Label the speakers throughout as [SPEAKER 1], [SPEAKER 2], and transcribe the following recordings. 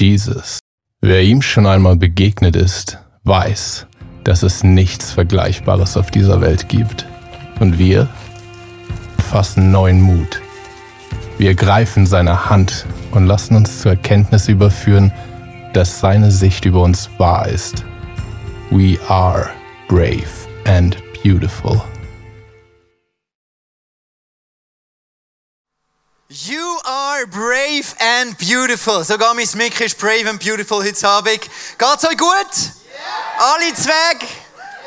[SPEAKER 1] Jesus. Wer ihm schon einmal begegnet ist, weiß, dass es nichts Vergleichbares auf dieser Welt gibt. Und wir fassen neuen Mut. Wir greifen seine Hand und lassen uns zur Erkenntnis überführen, dass seine Sicht über uns wahr ist. We are brave and beautiful.
[SPEAKER 2] You are brave and beautiful. Sogar mein Mick ist brave and beautiful heute Abend. Geht's euch gut? Yeah. Alle Zweig?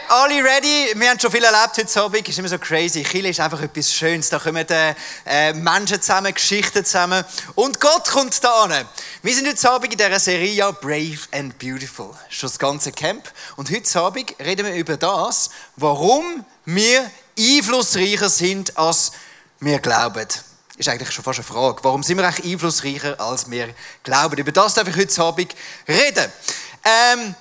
[SPEAKER 2] Alle ready? Wir haben schon viel erlebt heute Abend. Ist immer so crazy. Chile ist einfach etwas Schönes. Da kommen äh, Menschen zusammen, Geschichten zusammen. Und Gott kommt da an. Wir sind heute Abend in dieser Serie ja Brave and Beautiful. Schon das ganze Camp. Und heute Abend reden wir über das, warum wir einflussreicher sind, als wir glauben ist eigentlich schon fast eine Frage. Warum sind wir eigentlich einflussreicher, als wir glauben? Über das darf ich heute Abend reden. Ähm,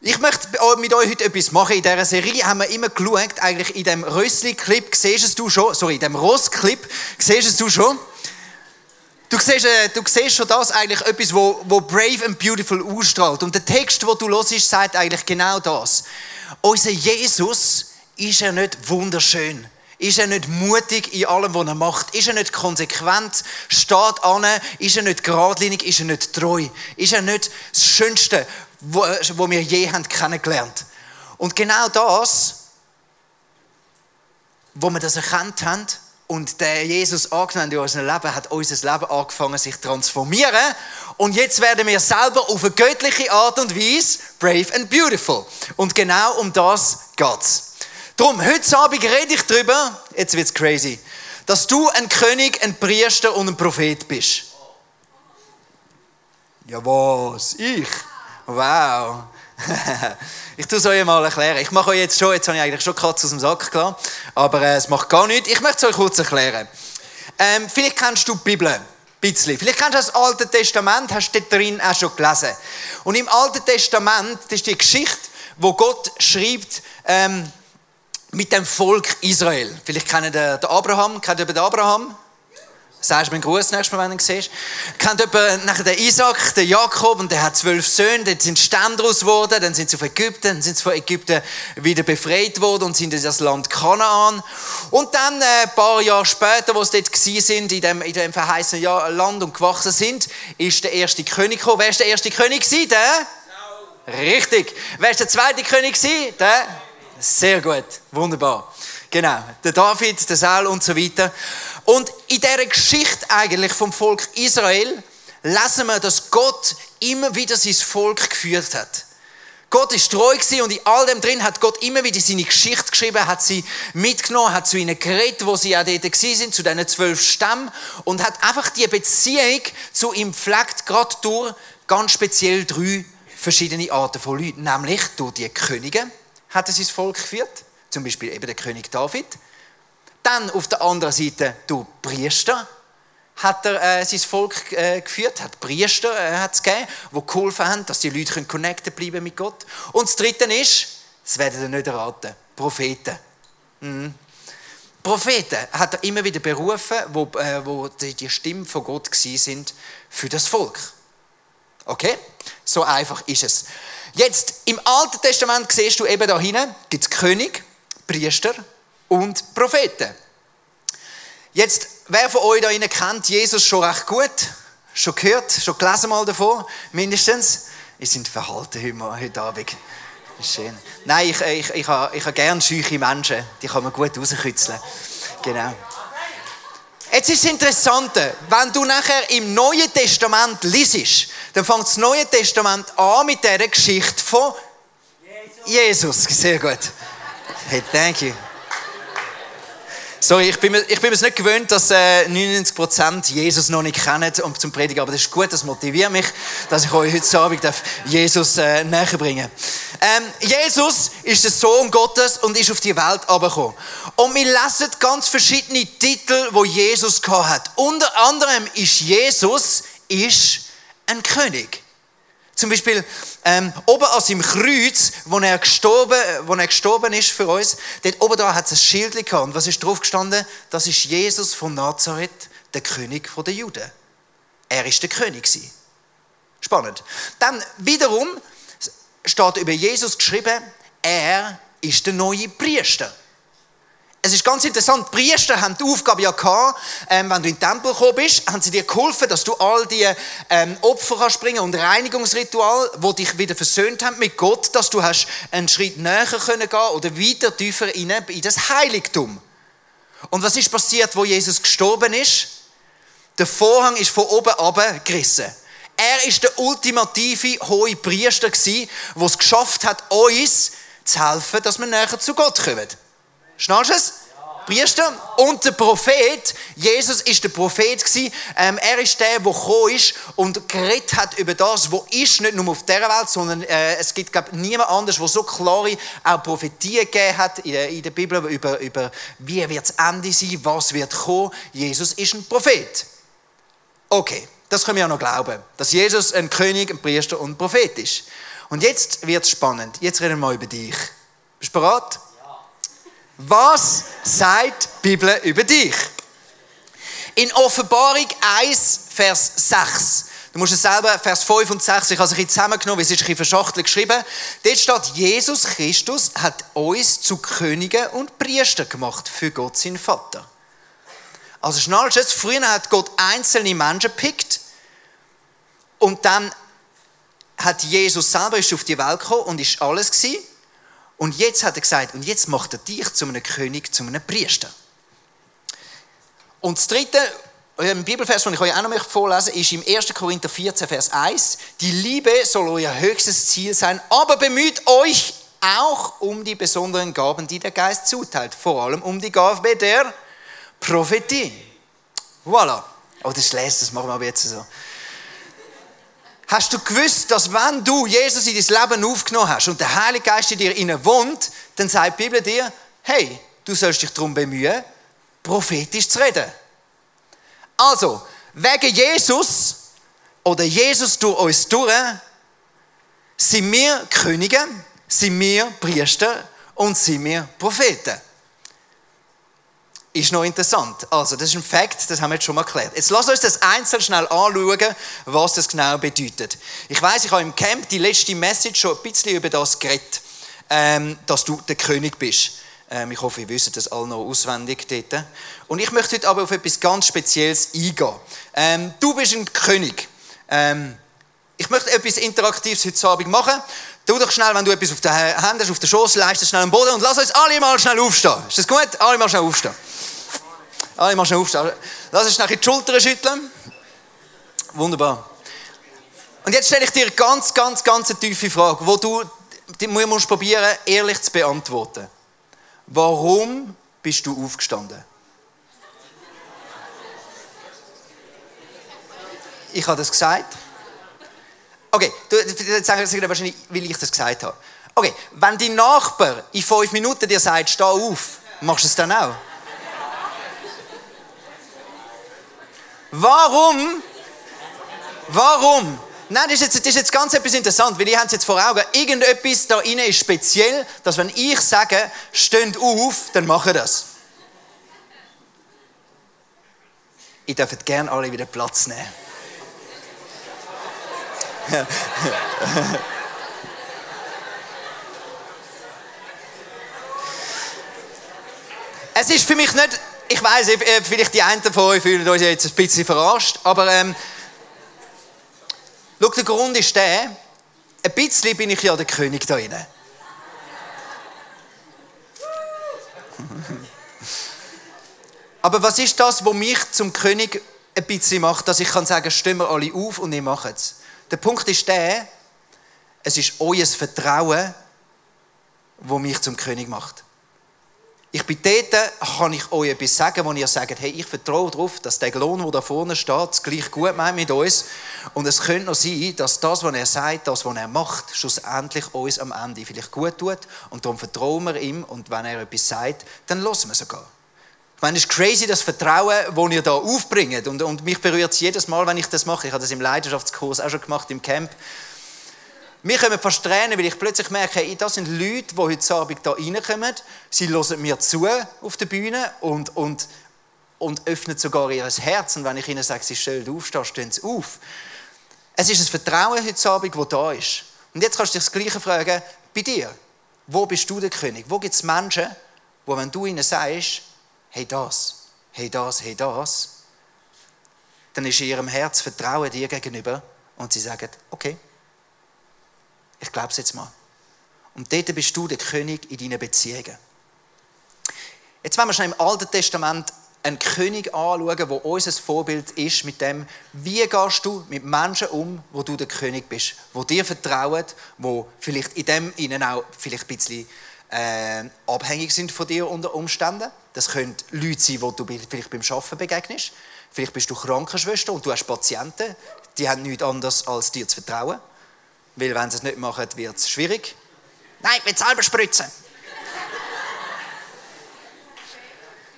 [SPEAKER 2] ich möchte mit euch heute etwas machen. In dieser Serie haben wir immer geschaut, eigentlich in dem Rössli-Clip, siehst du schon, sorry, in dem Ross-Clip, siehst du schon, Du siehst, äh, du siehst schon das eigentlich etwas, wo, wo brave and beautiful ausstrahlt. Und der Text, wo du hörst, sagt eigentlich genau das. Unser Jesus ist ja nicht wunderschön. Ist er nicht mutig in allem, was er macht? Ist er nicht konsequent? Steht an? Ist er nicht geradlinig? Ist er nicht treu? Ist er nicht das Schönste, was wir je haben kennengelernt? Und genau das, wo wir das erkannt haben und der Jesus angenommen in unserem Leben, hat unser Leben angefangen, sich zu transformieren. Und jetzt werden wir selber auf eine göttliche Art und Weise brave and beautiful. Und genau um das geht's. Darum, heute Abend rede ich darüber, jetzt wird es crazy, dass du ein König, ein Priester und ein Prophet bist. Ja, was? Ich? Wow. ich tue es euch mal erklären. Ich mache euch jetzt schon, jetzt habe ich eigentlich schon Katze aus dem Sack klar, aber äh, es macht gar nichts. Ich möchte es euch kurz erklären. Ähm, vielleicht kennst du die Bibel. Ein bisschen. Vielleicht kennst du das Alte Testament, hast du drin auch schon gelesen. Und im Alten Testament, das ist die Geschichte, wo Gott schreibt, ähm, mit dem Volk Israel. Vielleicht kennt ihr den Abraham. Kennt ihr den Abraham? Sagst du mir einen Gruß nächstes Mal, wenn du ihn siehst. Kennt jemand nachher den Isaac, den Jakob, und der hat zwölf Söhne, dann sind Stämme daraus geworden, dann sind sie auf Ägypten, dann sind sie von Ägypten wieder befreit worden und sind in das Land Kanaan. Und dann, äh, ein paar Jahre später, wo sie dort sind, in dem, in dem verheißenen Land und gewachsen sind, ist der erste König gekommen. Wer ist der erste König gewesen? Der? Richtig. Wer ist der zweite König gewesen? Der? Sehr gut, wunderbar. Genau, der David, der Saul und so weiter. Und in dieser Geschichte eigentlich vom Volk Israel lesen wir, dass Gott immer wieder sein Volk geführt hat. Gott ist treu gewesen und in all dem drin hat Gott immer wieder seine Geschichte geschrieben, hat sie mitgenommen, hat zu ihnen geredet, wo sie auch dort sind, zu diesen zwölf Stämmen und hat einfach die Beziehung zu ihm pflegt, gerade durch ganz speziell drei verschiedene Arten von Leuten, nämlich durch die Könige, hat er sein Volk geführt, zum Beispiel eben der König David. Dann auf der anderen Seite du Priester hat er äh, sein Volk äh, geführt, hat Priester äh, hat's gegeben, die geholfen haben, dass die Leute connected bleiben mit Gott. Und das Dritte ist, das werden ihr nicht erraten, Propheten. Mhm. Propheten hat er immer wieder berufen, wo, äh, wo die, die Stimme von Gott sind für das Volk. Okay? So einfach ist es. Jetzt, im Alten Testament siehst du eben da hinten, gibt es König, Priester und Propheten. Jetzt, wer von euch da hinten kennt Jesus schon recht gut? Schon gehört, schon gelesen mal davon, mindestens? Ich sind verhalten heute, Abend. Schön. Nein, ich, ich, ich, habe, ich habe gerne scheuche Menschen. Die kann man gut rauskitzeln. Genau. Jetzt ist das Interessante, wenn du nachher im Neuen Testament liest, dann fängt das Neue Testament an mit dieser Geschichte von Jesus. Sehr gut. Hey, thank you. Sorry, ich bin, mir, ich bin mir nicht gewöhnt, dass äh, 99% Jesus noch nicht kennen um zum Predigen, aber das ist gut, das motiviert mich, dass ich euch heute Abend Jesus äh, näher bringen ähm, Jesus ist der Sohn Gottes und ist auf die Welt gekommen. Und wir lesen ganz verschiedene Titel, wo Jesus hat. Unter anderem ist Jesus ist ein König. Zum Beispiel ähm, oben an seinem Kreuz, wo er, gestorben, wo er gestorben ist für uns, dort oben da hat es ein Schild gehabt. Und was ist drauf gestanden? Das ist Jesus von Nazareth, der König der Juden. Er ist der König. Spannend. Dann wiederum steht über Jesus geschrieben, er ist der neue Priester. Es ist ganz interessant, die Priester haben die Aufgabe ja gehabt, ähm, wenn du in den Tempel gekommen bist, haben sie dir geholfen, dass du all die ähm, Opfer kannst bringen und Reinigungsritual, wo dich wieder versöhnt haben mit Gott, dass du hast einen Schritt näher können gehen oder weiter tiefer in, in das Heiligtum. Und was ist passiert, wo Jesus gestorben ist? Der Vorhang ist von oben abgerissen. Er ist der ultimative hohe Priester der es geschafft hat, uns zu helfen, dass wir näher zu Gott kommen. Schnallst du es? Priester und der Prophet. Jesus ist der Prophet Ähm, er ist der, der gekommen ist und geredet hat über das, was ist, nicht nur auf dieser Welt, sondern äh, es gibt glaub, niemand anders, der so klare auch Prophetien gegeben hat in der, in der Bibel über, über wie wird das Ende sein, was wird kommen. Jesus ist ein Prophet. Okay, das können wir ja noch glauben, dass Jesus ein König, ein Priester und ein Prophet ist. Und jetzt wird es spannend. Jetzt reden wir mal über dich. Bist du bereit? Was sagt die Bibel über dich? In Offenbarung 1, Vers 6. Du musst es selber, Vers 5 und 6, ich habe es ein bisschen zusammengenommen, es ist ein bisschen verschachtelt geschrieben. Dort steht, Jesus Christus hat uns zu Königen und Priester gemacht für Gott, sein Vater. Also schnallst du es, früher hat Gott einzelne Menschen gepickt und dann hat Jesus selber ist auf die Welt gekommen und ist alles gewesen. Und jetzt hat er gesagt, und jetzt macht er dich zu einem König, zu einem Priester. Und das dritte, ein Bibelvers, den ich euch auch noch vorlesen möchte, ist im 1. Korinther 14, Vers 1. Die Liebe soll euer höchstes Ziel sein, aber bemüht euch auch um die besonderen Gaben, die der Geist zuteilt. Vor allem um die Gabe der Prophetie. Voilà. Oh, das ist les, das machen wir aber jetzt so. Hast du gewusst, dass wenn du Jesus in dein Leben aufgenommen hast und der Heilige Geist in dir innen wohnt, dann sagt die Bibel dir, hey, du sollst dich darum bemühen, prophetisch zu reden. Also, wegen Jesus oder Jesus durch uns durch, sind wir Könige, sind wir Priester und sind wir Propheten ist noch interessant. Also, das ist ein Fakt, das haben wir jetzt schon mal erklärt. Jetzt lass uns das einzeln schnell anschauen, was das genau bedeutet. Ich weiß, ich habe im Camp die letzte Message schon ein bisschen über das geredet, ähm, dass du der König bist. Ähm, ich hoffe, ihr wisst das alle noch auswendig dort. Und ich möchte heute aber auf etwas ganz Spezielles eingehen. Ähm, du bist ein König. Ähm, ich möchte etwas Interaktives heute Abend machen. Tu doch schnell, wenn du etwas auf der Hand hast, auf der Schoß, leist schnell am Boden und lass uns alle mal schnell aufstehen. Ist das gut? Alle mal schnell aufstehen. Alle mal schnell aufstehen. Lass uns schnell die Schultern schütteln. Wunderbar. Und jetzt stelle ich dir eine ganz, ganz, ganz eine tiefe Frage, wo du die musst probieren, ehrlich zu beantworten. Warum bist du aufgestanden? Ich habe das gesagt. Okay, du, jetzt sagen Sie wahrscheinlich, weil ich das gesagt habe. Okay, wenn dein Nachbar in fünf Minuten dir sagt, steh auf, machst du es dann auch? Warum? Warum? Nein, das ist, jetzt, das ist jetzt ganz etwas interessant, weil ihr habt es jetzt vor Augen. Irgendetwas da innen ist speziell, dass wenn ich sage, steht auf, dann mache das. Ihr dürft gerne alle wieder Platz nehmen. es ist für mich nicht, ich weiß, vielleicht die einen von euch fühlen uns jetzt ein bisschen verarscht, aber ähm, schau, der Grund ist der, ein bisschen bin ich ja der König da drinnen. Aber was ist das, was mich zum König ein bisschen macht, dass ich kann sagen, stimmen alle auf und ich mache es? Der Punkt ist der, es ist euer Vertrauen, wo mich zum König macht. Ich bin dort, kann ich euch etwas sagen, wo ihr sagt, hey, ich vertraue darauf, dass der Lohn, der da vorne steht, es gleich gut meint mit uns. Und es könnte noch sein, dass das, was er sagt, das, was er macht, schlussendlich uns am Ende vielleicht gut tut. Und darum vertrauen wir ihm. Und wenn er etwas sagt, dann lassen wir sogar. Ich meine, es ist crazy, das Vertrauen, das ihr da aufbringt. Und, und mich berührt es jedes Mal, wenn ich das mache. Ich habe das im Leidenschaftskurs auch schon gemacht, im Camp. Mir kommen fast Tränen, weil ich plötzlich merke, hey, das sind Leute, die heute Abend hier reinkommen. Sie hören mir zu auf der Bühne und, und, und öffnen sogar ihr Herz. Und wenn ich ihnen sage, sie sollen aufstehen, stehen sie auf. Es ist ein Vertrauen heute Abend, das da ist. Und jetzt kannst du dich das Gleiche fragen, bei dir. Wo bist du der König? Wo gibt es Menschen, wo wenn du ihnen sagst, hey das, hey das, hey das, dann ist in ihrem Herz Vertrauen dir gegenüber und sie sagen, okay, ich glaube es jetzt mal. Und dort bist du der König in deinen Beziehungen. Jetzt wollen wir schon im Alten Testament einen König anschauen, der unser Vorbild ist mit dem, wie gehst du mit Menschen um, wo du der König bist, wo dir vertrauen, wo vielleicht in dem ihnen auch vielleicht ein bisschen äh, abhängig sind von dir unter Umständen. Das können Leute sein, die du vielleicht beim Arbeiten begegnest. Vielleicht bist du Krankenschwester und du hast Patienten, die haben nichts anderes als dir zu vertrauen. Weil wenn sie es nicht machen, wird es schwierig. Nein, mit selber spritzen.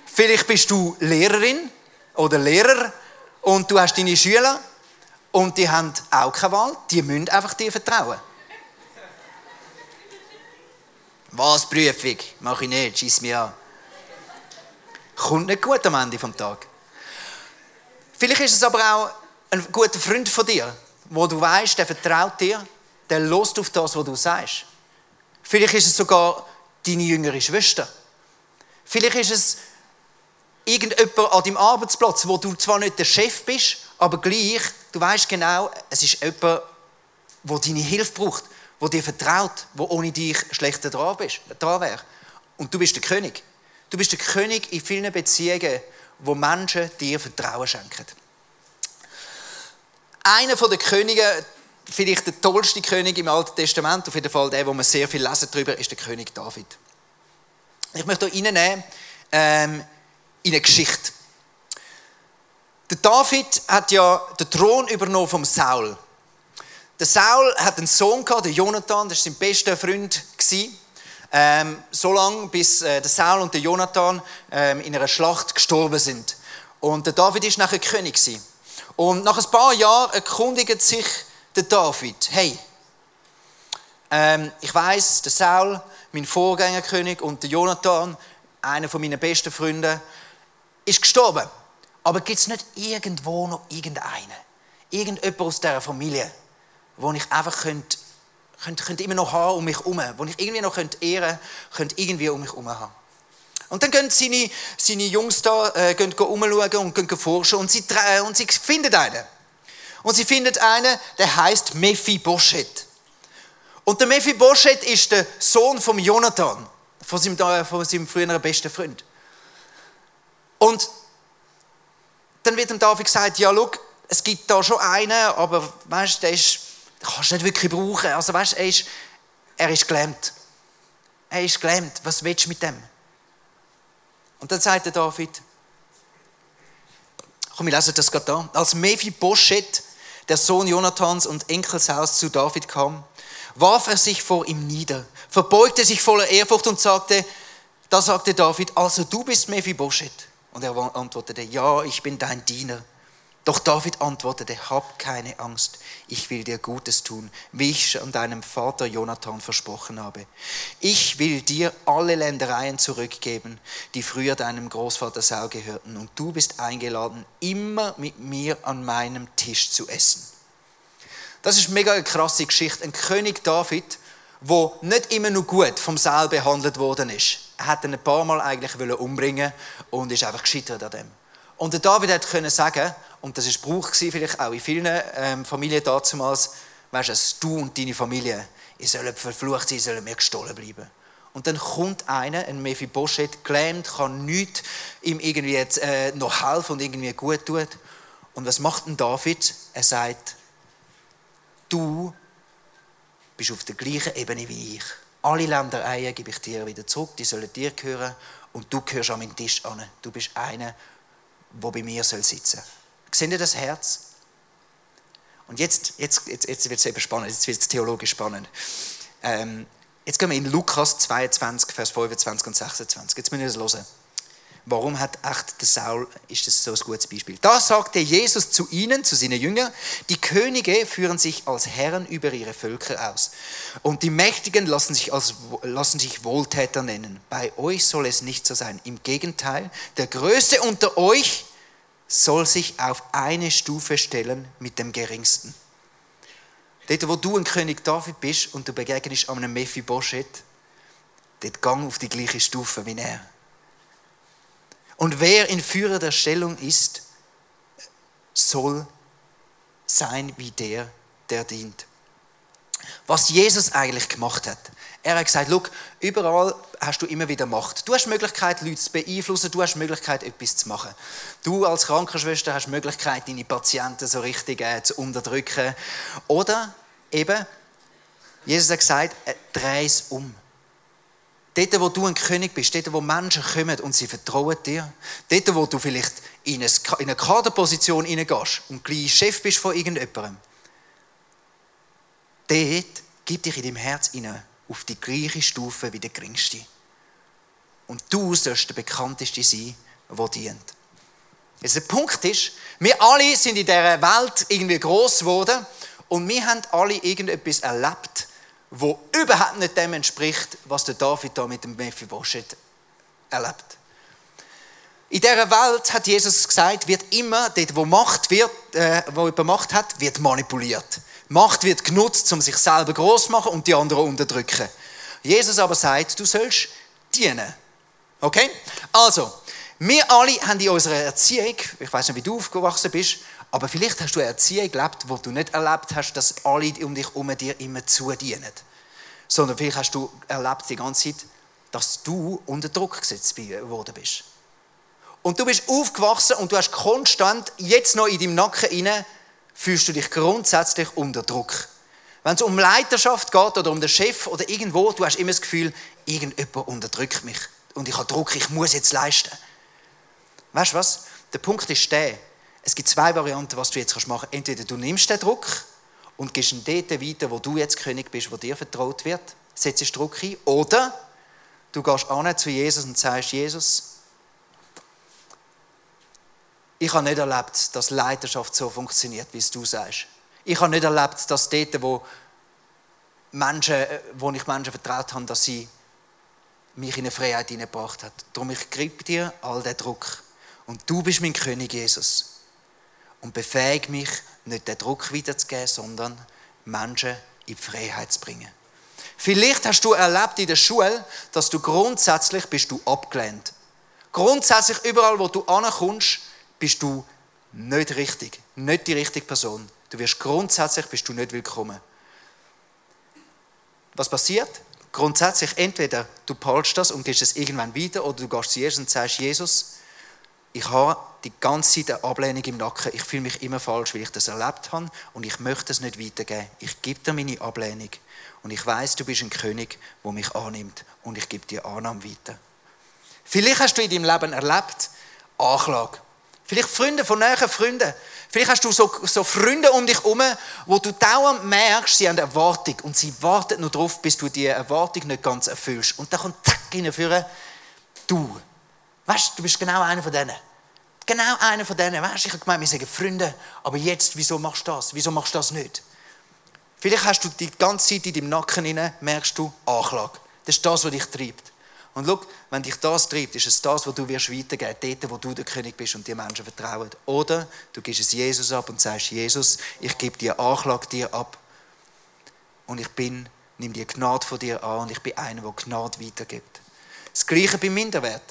[SPEAKER 2] Vielleicht bist du Lehrerin oder Lehrer und du hast deine Schüler und die haben auch keine Wahl, die müssen einfach dir vertrauen. Was, Prüfung? Mach ich nicht, schieß mir an. Kommt nicht gut am Ende des Tages. Vielleicht ist es aber auch ein guter Freund von dir, wo du weißt, der vertraut dir, der lost auf das, was du sagst. Vielleicht ist es sogar deine jüngere Schwester. Vielleicht ist es irgendjemand an deinem Arbeitsplatz, wo du zwar nicht der Chef bist, aber gleich, du weißt genau, es ist jemand, der deine Hilfe braucht, der dir vertraut, wo ohne dich schlechter dran, dran wäre. Und du bist der König. Du bist der König in vielen Beziehungen, wo Menschen dir Vertrauen schenken. Einer der Könige, vielleicht der tollste König im Alten Testament, auf jeden Fall der, wo man sehr viel lesen darüber, ist der König David. Ich möchte hier reinnehmen, ähm, in eine Geschichte. Der David hat ja den Thron übernommen vom Saul. Der Saul hat einen Sohn gehabt, der Jonathan, das war sein bester Freund. Ähm, so lange, bis äh, der Saul und der Jonathan ähm, in einer Schlacht gestorben sind. Und der David ist nachher König gewesen. Und nach ein paar Jahren erkundigt sich der David, hey, ähm, ich weiß, der Saul, mein Vorgängerkönig und der Jonathan, einer von meinen besten Freunde, ist gestorben. Aber gibt es nicht irgendwo noch irgendeinen? Irgendjemand aus dieser Familie, wo ich einfach könnte, könnte, könnte immer noch haben um mich herum, wo ich irgendwie noch könnte ehren könnte, irgendwie um mich herum haben. Und dann gehen seine, seine Jungs da äh, gehen umschauen und gehen forschen und sie, und sie finden einen. Und sie finden einen, der heißt Mephibosheth. Und der Mephibosheth ist der Sohn von Jonathan, von seinem, von seinem früheren besten Freund. Und dann wird dem David gesagt, ja, schau, es gibt da schon einen, aber weißt, der ist, den kannst du nicht wirklich brauchen. Also weißt, er ist, er ist gelähmt. Er ist gelähmt. Was willst du mit dem? Und dann sagt der David, komm, wir lesen das gerade da. Als Mephibosheth, der Sohn Jonathans und Enkel Saus zu David kam, warf er sich vor ihm nieder, verbeugte sich voller Ehrfurcht und sagte, da sagte David, also du bist Mephibosheth. Und er antwortete, ja, ich bin dein Diener. Doch David antwortete, hab keine Angst, ich will dir Gutes tun, wie ich schon deinem Vater Jonathan versprochen habe. Ich will dir alle Ländereien zurückgeben, die früher deinem Großvater Saul gehörten, und du bist eingeladen, immer mit mir an meinem Tisch zu essen. Das ist mega eine krasse Geschichte. Ein König David, wo nicht immer nur gut vom Saul behandelt worden ist er hat ihn ein paar Mal eigentlich umbringen und ist einfach gescheitert an dem. Und der David hat können sagen, und das ist Brauch vielleicht auch in vielen ähm, Familien damals, weißt du, du und deine Familie, ihr sollt verflucht sein, ihr sollt mir gestohlen bleiben. Und dann kommt einer, ein Mephibosheth, gelähmt, kann nichts ihm irgendwie jetzt, äh, noch helfen und irgendwie gut tut. Und was macht denn David? Er sagt, du bist auf der gleichen Ebene wie ich. Alle Ländereien gebe ich dir wieder zurück, die sollen dir gehören und du gehörst an meinen Tisch an. Du bist einer, der bei mir soll sitzen soll. Seht ihr das Herz? Und jetzt, jetzt, jetzt, jetzt wird es eben spannend, jetzt wird es theologisch spannend. Ähm, jetzt gehen wir in Lukas 22, Vers 25 und 26. Jetzt müssen wir das hören. Warum hat echt der Saul, ist das so ein gutes Beispiel. Da sagte Jesus zu ihnen, zu seinen Jüngern, die Könige führen sich als Herren über ihre Völker aus. Und die Mächtigen lassen sich, als, lassen sich Wohltäter nennen. Bei euch soll es nicht so sein. Im Gegenteil, der Größte unter euch soll sich auf eine Stufe stellen mit dem Geringsten. Dort, wo du ein König David bist und du begegnest einem Mephibosheth, dort gang auf die gleiche Stufe wie er. Und wer in führender Stellung ist, soll sein wie der, der dient. Was Jesus eigentlich gemacht hat. Er hat gesagt, Look, überall hast du immer wieder Macht. Du hast die Möglichkeit, Leute zu beeinflussen, du hast die Möglichkeit, etwas zu machen. Du als Krankenschwester hast die Möglichkeit, deine Patienten so richtig äh, zu unterdrücken. Oder eben, Jesus hat gesagt, äh, dreh es um. Dort, wo du ein König bist, dort, wo Menschen kommen und sie vertrauen dir, dort, wo du vielleicht in eine Kaderposition hineingehst und gleich Chef bist von irgendjemandem, dort gib dich in deinem Herz auf die gleiche Stufe wie der Geringste. Und du sollst der Bekannteste sein, der dient. Jetzt der Punkt ist, wir alle sind in dieser Welt irgendwie groß geworden und wir haben alle irgendetwas erlebt, wo überhaupt nicht dem entspricht, was der David da mit dem Mephibosheth erlebt. In dieser Welt hat Jesus gesagt, wird immer dort, wo Macht wird, äh, wo jemand Macht hat, wird manipuliert. Macht wird genutzt, um sich selber groß zu machen und die anderen unterdrücken. Jesus aber sagt, du sollst dienen. Okay? Also, wir alle haben in unserer Erziehung, ich weiß nicht, wie du aufgewachsen bist, aber vielleicht hast du eine Erziehung gelebt, wo du nicht erlebt hast, dass alle um dich herum dir immer zudienen. Sondern vielleicht hast du erlebt die ganze Zeit, dass du unter Druck gesetzt worden bist. Und du bist aufgewachsen und du hast konstant, jetzt noch in deinem Nacken inne fühlst du dich grundsätzlich unter Druck. Wenn es um Leiterschaft geht oder um den Chef oder irgendwo, du hast immer das Gefühl, irgendjemand unterdrückt mich und ich habe Druck, ich muss jetzt leisten. Weißt du was? Der Punkt ist der, es gibt zwei Varianten, was du jetzt machen kannst. Entweder du nimmst den Druck und gehst ihn dort weiter, wo du jetzt König bist, wo dir vertraut wird, setzt Druck ein, oder du gehst an zu Jesus und sagst, Jesus, ich habe nicht erlebt, dass Leiterschaft so funktioniert, wie es du sagst. Ich habe nicht erlebt, dass dort, wo, Menschen, äh, wo ich Menschen vertraut habe, dass sie mich in eine Freiheit hineingebracht hat. Darum, ich gebe dir all den Druck. Und du bist mein König, Jesus. Und befähig mich, nicht den Druck wiederzugeben, sondern Menschen in die Freiheit zu bringen. Vielleicht hast du erlebt in der Schule, dass du grundsätzlich bist du abgelehnt. Grundsätzlich überall, wo du ankommst, bist du nicht richtig, nicht die richtige Person. Du wirst grundsätzlich bist du nicht willkommen. Was passiert? Grundsätzlich entweder du behaltest das und gehst es irgendwann wieder oder du gehst zu Jesus und sagst, Jesus, ich habe die ganze Zeit eine Ablehnung im Nacken. Ich fühle mich immer falsch, weil ich das erlebt habe und ich möchte es nicht weitergeben. Ich gebe dir meine Ablehnung und ich weiß, du bist ein König, der mich annimmt und ich gebe dir Annahme weiter. Vielleicht hast du in deinem Leben erlebt Anklage. Vielleicht Freunde von näheren Freunden. Vielleicht hast du so, so Freunde um dich herum, wo du dauernd merkst, sie haben eine Erwartung und sie warten nur darauf, bis du diese Erwartung nicht ganz erfüllst. Und dann kommt zack hineinführen, du. Weißt du, du bist genau einer von denen. Genau einer von denen. Weißt du, ich habe gemeint, wir sagen Freunde, aber jetzt, wieso machst du das? Wieso machst du das nicht? Vielleicht hast du die ganze Zeit in deinem Nacken hinein, merkst du Anklage. Das ist das, was dich treibt. Und schau, wenn dich das treibt, ist es das, was du wirst weitergeben, dort, wo du der König bist und die Menschen vertrauen. Oder du gibst es Jesus ab und sagst, Jesus, ich gebe dir Anklage dir ab. Und ich bin, nimm die Gnade von dir an und ich bin einer, der Gnade weitergibt. Das Gleiche beim Minderwert.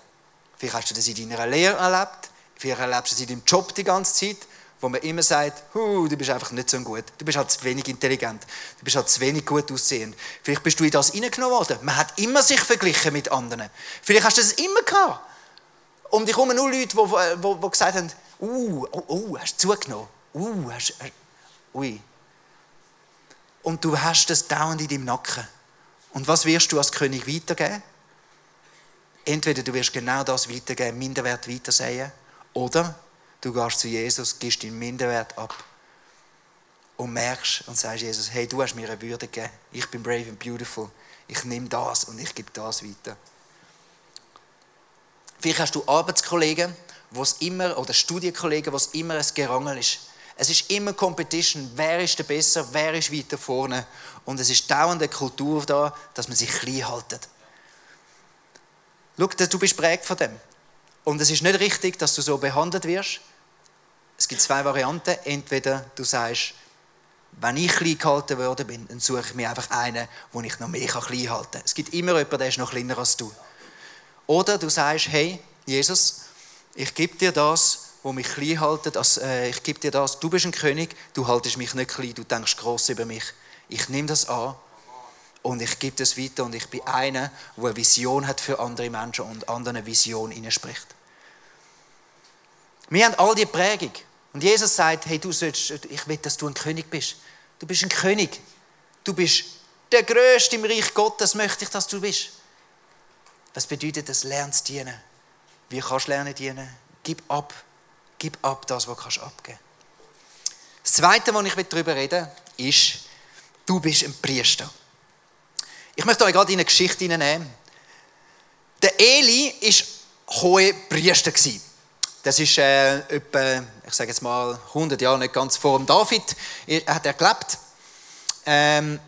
[SPEAKER 2] Vielleicht hast du das in deiner Lehre erlebt, vielleicht erlebst du es in deinem Job die ganze Zeit wo man immer sagt, du bist einfach nicht so gut, du bist halt zu wenig intelligent, du bist halt zu wenig gut aussehend. Vielleicht bist du in das hineingenommen worden. Man hat immer sich verglichen mit anderen. Vielleicht hast du das immer gehabt. Um dich herum nur Leute, die, die, die gesagt haben, uh, oh, oh, hast du zugenommen, uh, hast, hast, ui. Und du hast das dauernd in deinem Nacken. Und was wirst du als König weitergeben? Entweder du wirst genau das weitergeben, Minderwert weitersehen, oder Du gehst zu Jesus, gibst deinen Minderwert ab und merkst und sagst Jesus, hey, du hast mir eine Würde gegeben. Ich bin brave and beautiful. Ich nehme das und ich gebe das weiter. Vielleicht hast du Arbeitskollegen, wo immer, oder Studienkollegen, wo es immer ein Gerangel ist. Es ist immer Competition. Wer ist der besser? Wer ist weiter vorne? Und es ist dauernd eine Kultur da, dass man sich klein haltet. Schau, du bist prägt von dem. Und es ist nicht richtig, dass du so behandelt wirst. Es gibt zwei Varianten. Entweder du sagst, Wenn ich klein gehalten worden bin, dann suche ich mir einfach einen, wo ich noch mehr klein halten kann. Es gibt immer jemanden, der ist noch kleiner als du. Oder du sagst, hey, Jesus, ich gebe dir das, wo mich klein haltet. Also, äh, ich gebe dir das, du bist ein König, du haltest mich nicht klein, du denkst groß über mich. Ich nehme das an und ich gebe das weiter und ich bin einer, der eine Vision hat für andere Menschen und anderen eine Vision spricht. Wir haben all die Prägung. Und Jesus sagt, hey, du sollst, ich will, dass du ein König bist. Du bist ein König. Du bist der Größte im Reich Gottes, möchte ich, dass du bist. Was bedeutet das? Lernst dienen. Wie kannst du lernen dienen? Gib ab. Gib ab das, was du abgeben kannst. Das Zweite, was ich darüber reden will, ist, du bist ein Priester. Ich möchte euch gerade in eine Geschichte hineinnehmen. Der Eli war hohe Priester. Das ist äh, etwa, ich sage jetzt mal, 100 Jahre nicht ganz vor dem David, er hat er gelebt. Ähm,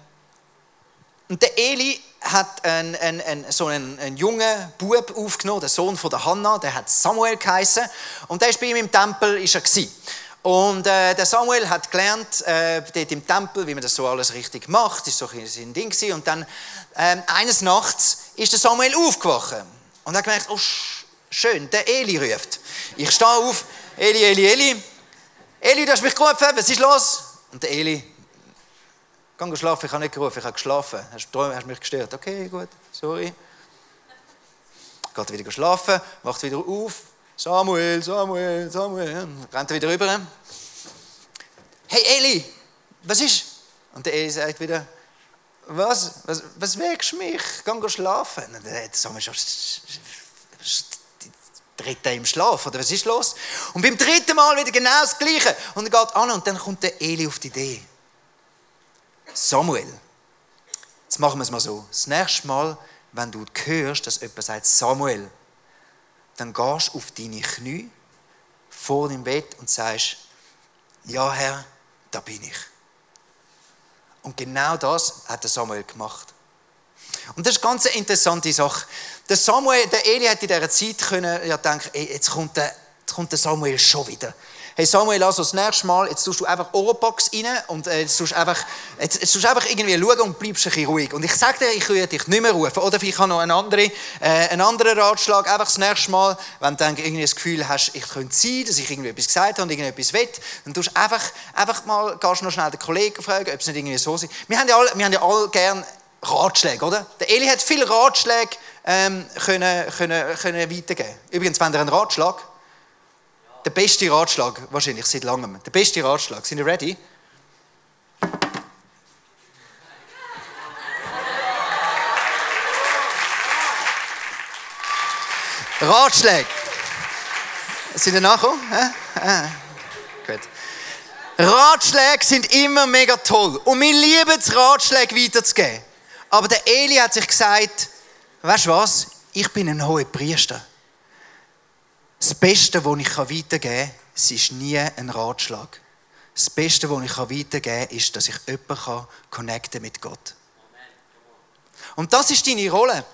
[SPEAKER 2] und der Eli hat einen, einen, einen, so einen, einen jungen Bub aufgenommen, der Sohn von der Hannah, der hat Samuel geheißen und der ist bei ihm im Tempel ist er. Und äh, der Samuel hat gelernt, äh, dort im Tempel, wie man das so alles richtig macht, das war so ein Ding gewesen. Und dann, äh, eines Nachts ist der Samuel aufgewacht und hat gemerkt, oh, schön, der Eli ruft. Ich stehe auf, Eli, Eli, Eli. Eli, du hast mich gerufen, was ist los? Und der Eli, geh schlafen, ich habe nicht gerufen, ich habe geschlafen. Hast du mich gestört? Okay, gut, sorry. Geht wieder schlafen, wacht wieder auf. Samuel, Samuel, Samuel. Rennt er wieder rüber. Hey Eli, was ist? Und der Eli sagt wieder, was? Was, was du mich? Geh schlafen. Und der Samuel schon dritte im Schlaf, oder was ist los? Und beim dritten Mal wieder genau das Gleiche. Und er geht an und dann kommt der Eli auf die Idee. Samuel, jetzt machen wir es mal so. Das nächste Mal, wenn du hörst, dass jemand sagt Samuel, dann gehst du auf deine Knie vor dem Bett und sagst, ja Herr, da bin ich. Und genau das hat der Samuel gemacht. Und das ist eine ganz interessante Sache. Der Samuel, der Eli hat in dieser Zeit können, ja, denken, ey, jetzt, kommt der, jetzt kommt der Samuel schon wieder. Hey Samuel, also das nächste Mal, jetzt tust du einfach Oropax rein und äh, jetzt tust einfach, jetzt, jetzt tust einfach irgendwie schauen und bleibst ein bisschen ruhig. Und ich sage dir, ich würde dich nicht mehr rufen. Oder vielleicht habe noch einen anderen, äh, einen anderen Ratschlag. Einfach das nächste Mal, wenn du irgendwie das Gefühl hast, ich könnte sein, dass ich irgendwie etwas gesagt habe und irgendetwas will, dann tust einfach, einfach mal, gehst noch schnell den Kollegen fragen, ob es nicht irgendwie so ist. Wir haben ja alle, ja alle gern Ratschläge, oder? Der Eli hat viele Ratschläge ähm, können, können, können weitergeben. Übrigens, wenn ihr einen Ratschlag, der beste Ratschlag, wahrscheinlich seit langem, der beste Ratschlag, sind ihr ready? Ratschläge. Sind ihr nachgekommen? Gut. Ratschläge sind immer mega toll. Und wir lieben es, Ratschläge weiterzugeben. Aber der Eli hat sich gesagt, weißt du was? Ich bin ein hoher Priester. Das Beste, was ich weitergeben kann, ist nie ein Ratschlag. Das Beste, was ich weitergeben kann, ist, dass ich jemanden connecten mit Gott. Und das ist deine Rolle.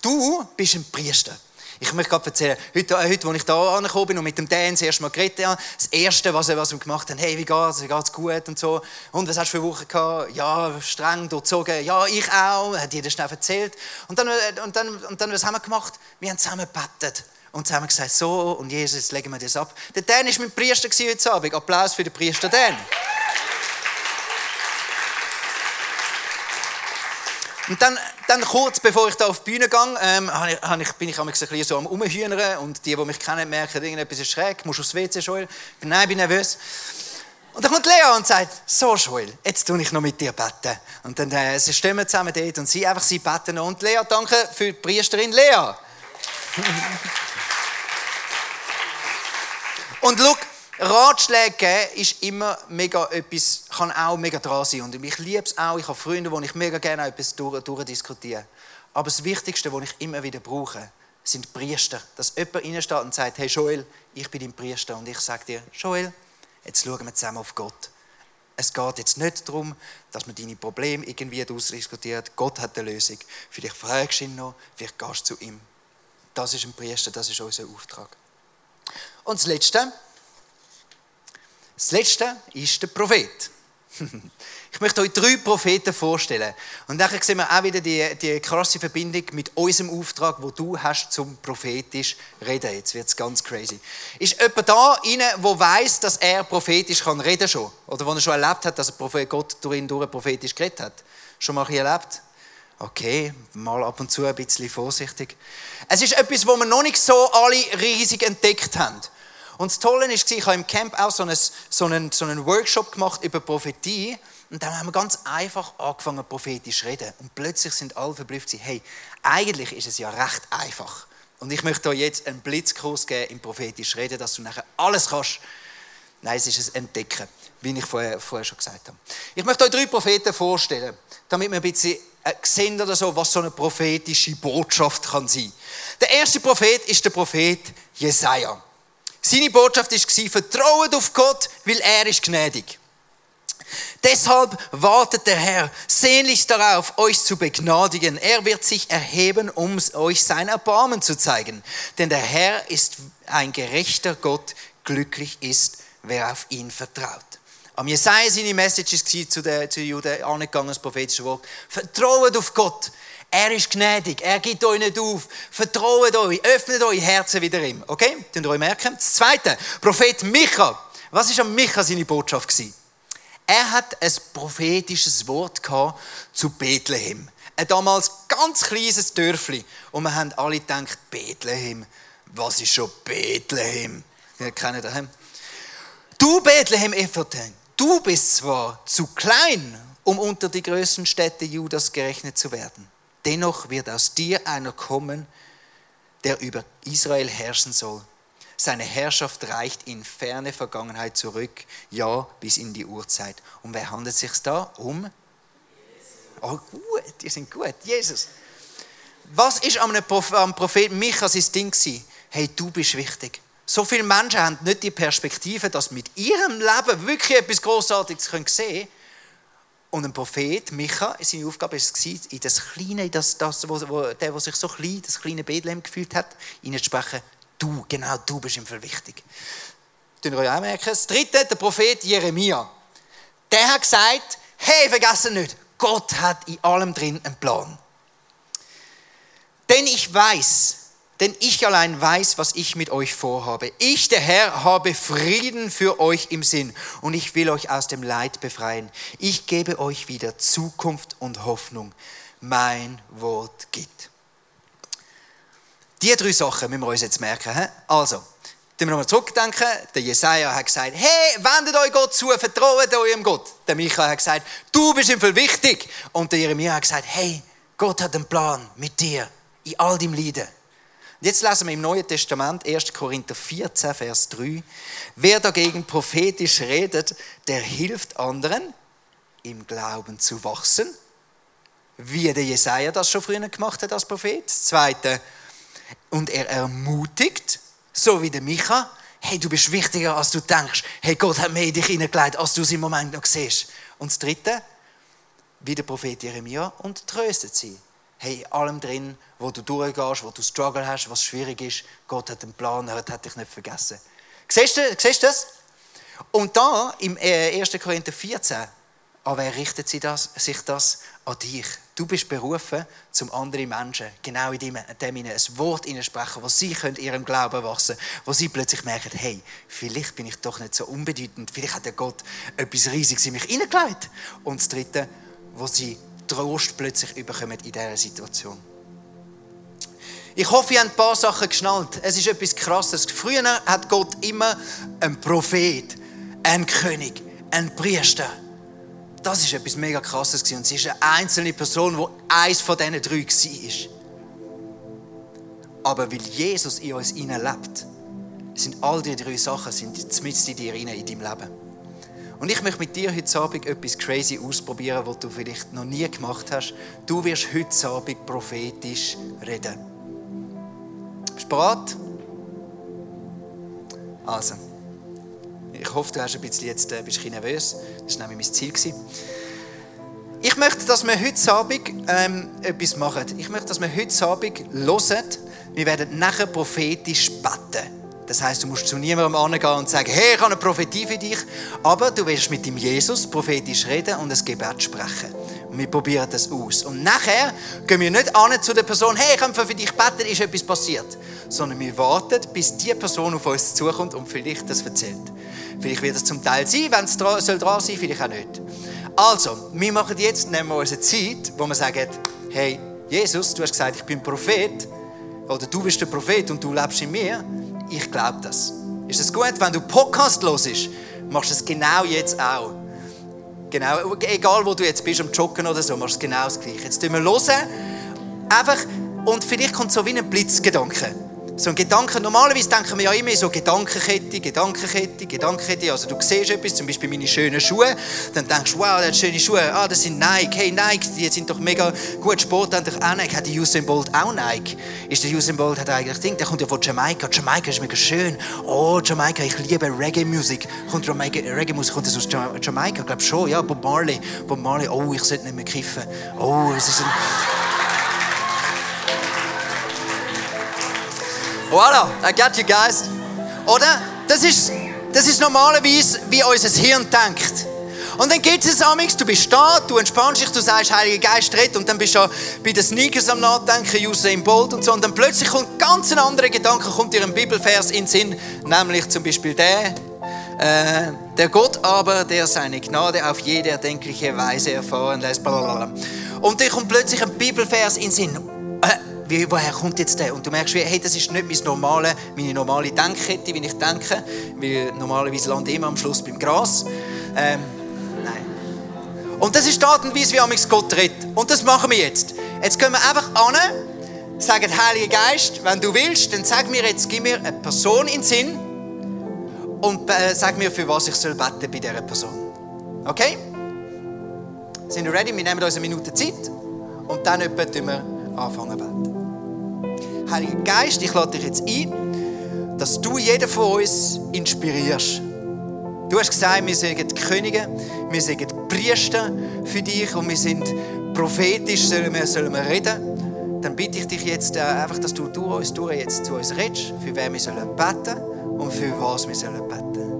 [SPEAKER 2] Du bist ein Priester. Ich möchte gerade erzählen, heute, äh, heute als ich da angekommen bin und mit dem Dan das erste Mal geredet habe, das Erste, was er gemacht hat, hey, wie geht's, wie geht's gut und so. Und was hast du für Woche gehabt? Ja, streng durchzogen. Ja, ich auch. Hat jeder schnell erzählt. Und dann, äh, und dann, und dann, was haben wir gemacht? Wir haben zusammen gebetet. Und zusammen gesagt, so, und Jesus, jetzt legen wir das ab. Der Dan war mein Priester heute Abend. Applaus für den Priester Dan. Und dann, dann kurz bevor ich da auf die Bühne gehe, ähm, ich, bin ich ein so am Umhühnern und die, die mich kennen, merken, irgendetwas ist schräg, musst aufs WC, Joel. Nein, bin nervös. Und dann kommt Lea und sagt, so Joel, jetzt tue ich noch mit dir beten. Und dann äh, stehen wir zusammen dort und sie einfach sie beten Und Lea, danke für die Priesterin Lea. und schau, Ratschläge ist immer mega etwas, kann auch mega dran sein. Und ich liebe es auch. Ich habe Freunde, wo ich mega gerne etwas durch, durchdiskutiere. Aber das Wichtigste, was ich immer wieder brauche, sind Priester. Dass jemand reinsteht und sagt, hey Joel, ich bin dein Priester. Und ich sage dir, Joel, jetzt schauen wir zusammen auf Gott. Es geht jetzt nicht darum, dass man deine Probleme irgendwie ausdiskutiert. Gott hat eine Lösung. Vielleicht fragst du ihn noch, vielleicht gehst du zu ihm. Das ist ein Priester, das ist unser Auftrag. Und das Letzte, das Letzte ist der Prophet. Ich möchte euch drei Propheten vorstellen. Und dann sehen wir auch wieder die, die krasse Verbindung mit unserem Auftrag, wo du hast zum prophetisch reden. Jetzt wird es ganz crazy. Ist jemand da rein, der weiß, dass er prophetisch kann reden schon? Oder wo er schon erlebt hat, dass Gott durch ihn durch prophetisch geredet hat? Schon mal erlebt? Okay, mal ab und zu ein bisschen vorsichtig. Es ist etwas, wo wir noch nicht so alle riesig entdeckt haben. Und das Tolle ist, ich habe im Camp auch so einen, so einen, so einen Workshop gemacht über Prophetie. Und dann haben wir ganz einfach angefangen, prophetisch zu reden. Und plötzlich sind alle verblüfft, hey, eigentlich ist es ja recht einfach. Und ich möchte euch jetzt einen Blitzkurs geben im prophetisch Reden, dass du nachher alles kannst. Nein, es ist es Entdecken, wie ich vorher, vorher schon gesagt habe. Ich möchte euch drei Propheten vorstellen, damit wir ein bisschen sehen oder so, was so eine prophetische Botschaft kann sein. Der erste Prophet ist der Prophet Jesaja. Seine Botschaft war, vertraut auf Gott, weil er ist gnädig. Deshalb wartet der Herr sehnlichst darauf, euch zu begnadigen. Er wird sich erheben, um euch sein Erbarmen zu zeigen. Denn der Herr ist ein gerechter Gott, glücklich ist, wer auf ihn vertraut. Am Jesaja seine Message war zu den, zu den Juden angegangen, das prophetische Wort. Vertraut auf Gott. Er ist gnädig, er gibt euch nicht auf. Vertraut euch, öffnet eure Herzen wieder ihm. Okay? Könnt ihr euch merken? Das zweite, Prophet Micha. Was war an Micha seine Botschaft? Gewesen? Er hat ein prophetisches Wort zu Bethlehem. Ein damals ganz kleines Dörfli. Und wir haben alle gedacht, Bethlehem, was ist schon Bethlehem? Ihr kennt das. Du, Bethlehem Ephraim, du bist zwar zu klein, um unter die größten Städte Judas gerechnet zu werden. Dennoch wird aus dir einer kommen, der über Israel herrschen soll. Seine Herrschaft reicht in ferne Vergangenheit zurück, ja, bis in die Urzeit. Um wer handelt sich da? Um? Oh, gut, die sind gut. Jesus. Was ist am Propheten Micha sein Ding? Hey, du bist wichtig. So viele Menschen haben nicht die Perspektive, dass mit ihrem Leben wirklich etwas Großartiges sehen können. Und ein Prophet, Micha, seine Aufgabe war es, in das Kleine, in das, das wo, wo, der, der sich so klein, das kleine Bethlehem gefühlt hat, ihnen zu sprechen, Du, genau du bist ihm viel wichtig. Tun ihr euch auch merken? Das dritte, der Prophet Jeremia. Der hat gesagt, hey, vergessen nicht, Gott hat in allem drin einen Plan. Denn ich weiß, denn ich allein weiß, was ich mit euch vorhabe. Ich, der Herr, habe Frieden für euch im Sinn und ich will euch aus dem Leid befreien. Ich gebe euch wieder Zukunft und Hoffnung. Mein Wort gibt. Die drei Sachen müssen wir uns jetzt merken. He? Also, wenn wir nochmal zurückdenken, der Jesaja hat gesagt, hey, wendet euch Gott zu, vertraut eurem Gott. Der Michael hat gesagt, du bist ihm viel wichtig. Und der Jeremia hat gesagt, hey, Gott hat einen Plan mit dir in all deinem Leiden. Und jetzt lesen wir im Neuen Testament 1. Korinther 14, Vers 3. Wer dagegen prophetisch redet, der hilft anderen, im Glauben zu wachsen, wie der Jesaja das schon früher gemacht hat als Prophet. Das Zweite, und er ermutigt, so wie der Micha, hey, du bist wichtiger, als du denkst. Hey, Gott hat mehr in dich hineingelegt, als du es im Moment noch siehst. Und das Dritte, wie der Prophet Jeremia, und tröstet sie. Hey, allem drin, wo du durchgehst, wo du Struggle hast, was schwierig ist, Gott hat einen Plan, er hat dich nicht vergessen. Siehst du, siehst du das? Und da, im 1. Äh, Korinther 14, an wer richtet sich das, sich das? An dich. Du bist berufen, zum anderen Menschen, genau in dem, dem ein Wort sprechen, wo sie können ihrem Glauben wachsen wo sie plötzlich merken, hey, vielleicht bin ich doch nicht so unbedeutend, vielleicht hat der Gott etwas Riesiges in mich hineingelegt. Und das Dritte, wo sie Trost plötzlich bekommen in dieser Situation. Ich hoffe, ihr habt ein paar Sachen geschnallt. Es ist etwas Krasses. Früher hat Gott immer einen Prophet, einen König, einen Priester das ist etwas mega krasses und sie ist eine einzelne Person, die eins von diesen drei war. Aber weil Jesus in uns lebt, sind all diese drei Sachen sind mit in dir in deinem Leben. Und ich möchte mit dir heute Abend etwas crazy ausprobieren, was du vielleicht noch nie gemacht hast. Du wirst heute Abend prophetisch reden. Bist du bereit? Also. Ich hoffe, du hast ein bisschen jetzt, äh, ein bisschen nervös. Das war nämlich mein Ziel. Ich möchte, dass wir heute Abend ähm, etwas machen. Ich möchte, dass wir heute Abend hören. Wir werden nachher prophetisch beten. Das heißt, du musst zu niemandem angehen und sagen, hey, ich habe eine Prophetie für dich. Aber du wirst mit dem Jesus prophetisch reden und ein Gebet sprechen. Und wir probieren das aus. Und nachher gehen wir nicht an zu der Person, hey, ich habe für dich beten, ist etwas passiert. Sondern wir warten, bis die Person auf uns zukommt und vielleicht das erzählt. Vielleicht wird es zum Teil sein, wenn es dran, soll dran sein, vielleicht auch nicht. Also, wir machen jetzt, nehmen wir unsere Zeit, wo wir sagen, hey, Jesus, du hast gesagt, ich bin Prophet, oder du bist der Prophet und du lebst in mir. Ich glaube das. Ist es gut, wenn du Podcast hörst, machst du es genau jetzt auch. Genau, egal wo du jetzt bist, am Joggen oder so, machst du genau das Gleiche. Jetzt tun wir hören, einfach, und vielleicht kommt so wie ein Blitzgedanke. So ein Gedanke, normalerweise denken wir ja immer so Gedankenkette, Gedankenkette, Gedankenkette. Also du siehst etwas, zum Beispiel meine schönen Schuhe, dann denkst du, wow, das sind schöne Schuhe, ah, das sind Nike, hey Nike, die sind doch mega gut, Sport hat auch Nike, hat die Usain Bolt auch Nike? Ist der Usain Bolt, hat eigentlich Ding, der kommt ja von Jamaika, Jamaika ist mega schön, oh, Jamaika, ich liebe Reggae-Musik, kommt Reggae-Musik, kommt das aus Jamaika, ich glaube schon, ja, Bob Marley, Bob Marley, oh, ich sollte nicht mehr kiffen, oh, es ist ein... Voilà, I got you guys. Oder? Das ist, das ist normalerweise, wie unser Hirn denkt. Und dann geht es amix, du bist da, du entspannst dich, du sagst, Heiliger Geist, red, und dann bist du bei den Sneakers am Nachdenken, Usain Bolt und so, und dann plötzlich kommt ganz ein anderer Gedanke, kommt dir ein Bibelvers in den Sinn, nämlich zum Beispiel der, äh, der Gott aber, der seine Gnade auf jede erdenkliche Weise erfahren lässt, blablabla. Und dir kommt plötzlich ein Bibelvers in den Sinn, äh, wie, woher kommt jetzt der? Und du merkst, hey, das ist nicht mein normale, meine normale Denkkette, wie ich denke, weil normalerweise lande ich immer am Schluss beim Gras. Ähm, nein. Und das ist die Art und Weise, wie Gott redet. Und das machen wir jetzt. Jetzt gehen wir einfach an, sagen, Heiliger Geist, wenn du willst, dann sag mir jetzt, gib mir eine Person in den Sinn und äh, sag mir, für was ich soll beten bei dieser Person. Okay? Sind wir ready? Wir nehmen uns eine Minute Zeit und dann etwa wir anfangen zu beten. Heiliger Geist, ich lade dich jetzt ein, dass du jeden von uns inspirierst. Du hast gesagt, wir sind Könige, wir sind Priester für dich und wir sind prophetisch, sollen wir, sollen wir reden. Dann bitte ich dich jetzt äh, einfach, dass du durch uns durch jetzt zu uns redest, für wen wir sollen beten und für was wir sollen beten.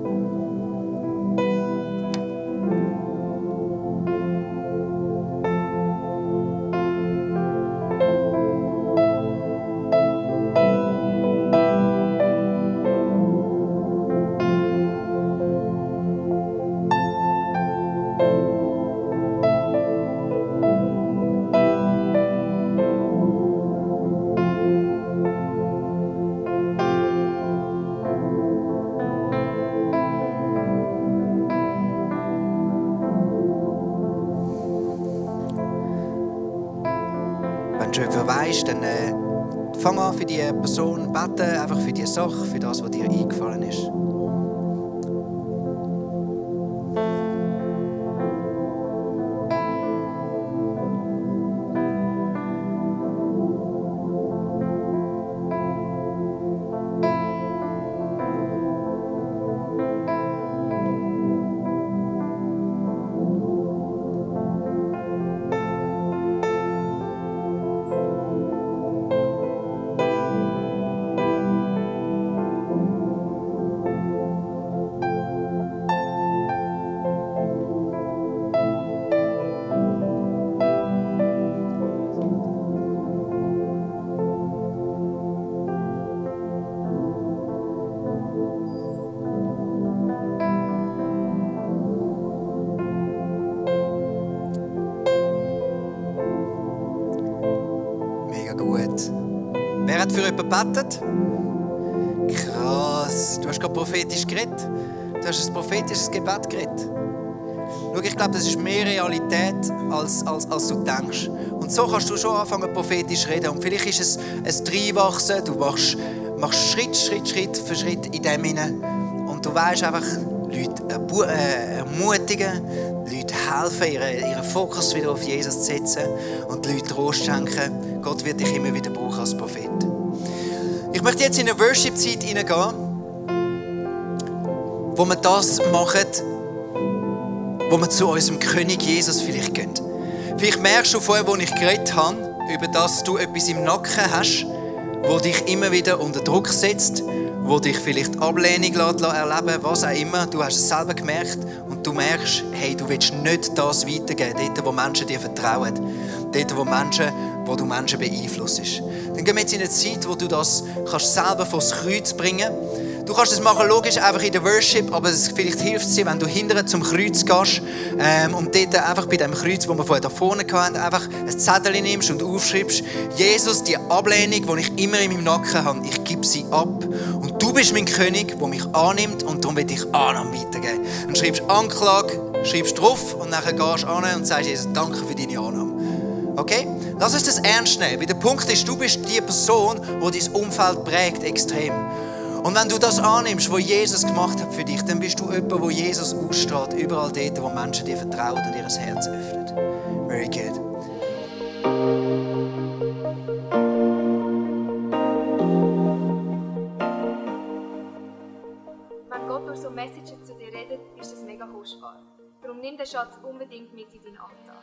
[SPEAKER 2] Person beten, einfach für die Sache, für das, was für jemanden gebetet? Krass. Du hast gerade prophetisch geredet. Du hast ein prophetisches Gebet geredet. Schau, ich glaube, das ist mehr Realität, als, als, als du denkst. Und so kannst du schon anfangen, prophetisch reden. Und vielleicht ist es ein Dreinwachsen. Du machst, machst Schritt, Schritt, Schritt für Schritt in dem hinein. Und du weißt einfach, Leute äh, ermutigen, Leute helfen, ihren, ihren Fokus wieder auf Jesus zu setzen und Leute Trost schenken. Gott wird dich immer wieder brauchen als Prophet. Ich möchte jetzt in eine Worship-Zeit hineingehen, wo wir das machen, wo wir zu unserem König Jesus vielleicht gehen. Vielleicht merkst du vorher, wo ich geredet habe, über das du etwas im Nacken hast, wo dich immer wieder unter Druck setzt, wo dich vielleicht Ablehnung erleben was auch immer. Du hast es selber gemerkt und du merkst, hey, du willst nicht das weitergeben, dort, wo Menschen dir vertrauen. Dort, wo Menschen, wo du Menschen beeinflusst. Dann gehen wir jetzt in eine Zeit, wo du das kannst selber vors Kreuz bringen Du kannst es machen, logisch, einfach in der Worship, aber es, vielleicht hilft es dir, wenn du hinterher zum Kreuz gehst ähm, und dort einfach bei dem Kreuz, wo wir vorher da vorne hatten, einfach ein Zettel nimmst und aufschreibst, Jesus, die Ablehnung, die ich immer in meinem Nacken habe, ich gebe sie ab. Und du bist mein König, der mich annimmt und darum will ich Annahme weitergeben. Dann schreibst Anklage, schreibst drauf und dann gehst du an und sagst, Jesus, danke für deine Annahme. Okay? Lass uns das ernst nehmen. Weil der Punkt ist, du bist die Person, die dein Umfeld prägt, extrem. Und wenn du das annimmst, was Jesus gemacht hat für dich, dann bist du jemand, wo Jesus ausstrahlt, überall dort, wo Menschen dir vertrauen und ihr Herz öffnen. Very good.
[SPEAKER 3] Wenn Gott durch so Messages zu dir redet, ist das mega kostbar. Darum nimm den Schatz unbedingt mit in deinen Alltag.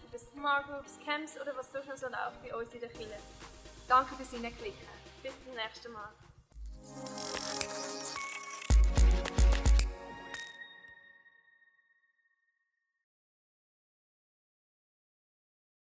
[SPEAKER 4] über Smart Groups, Camps oder was sonst noch so läuft bei uns in der Kirche.
[SPEAKER 3] Danke fürs Hineinklicken.
[SPEAKER 4] Bis zum nächsten Mal.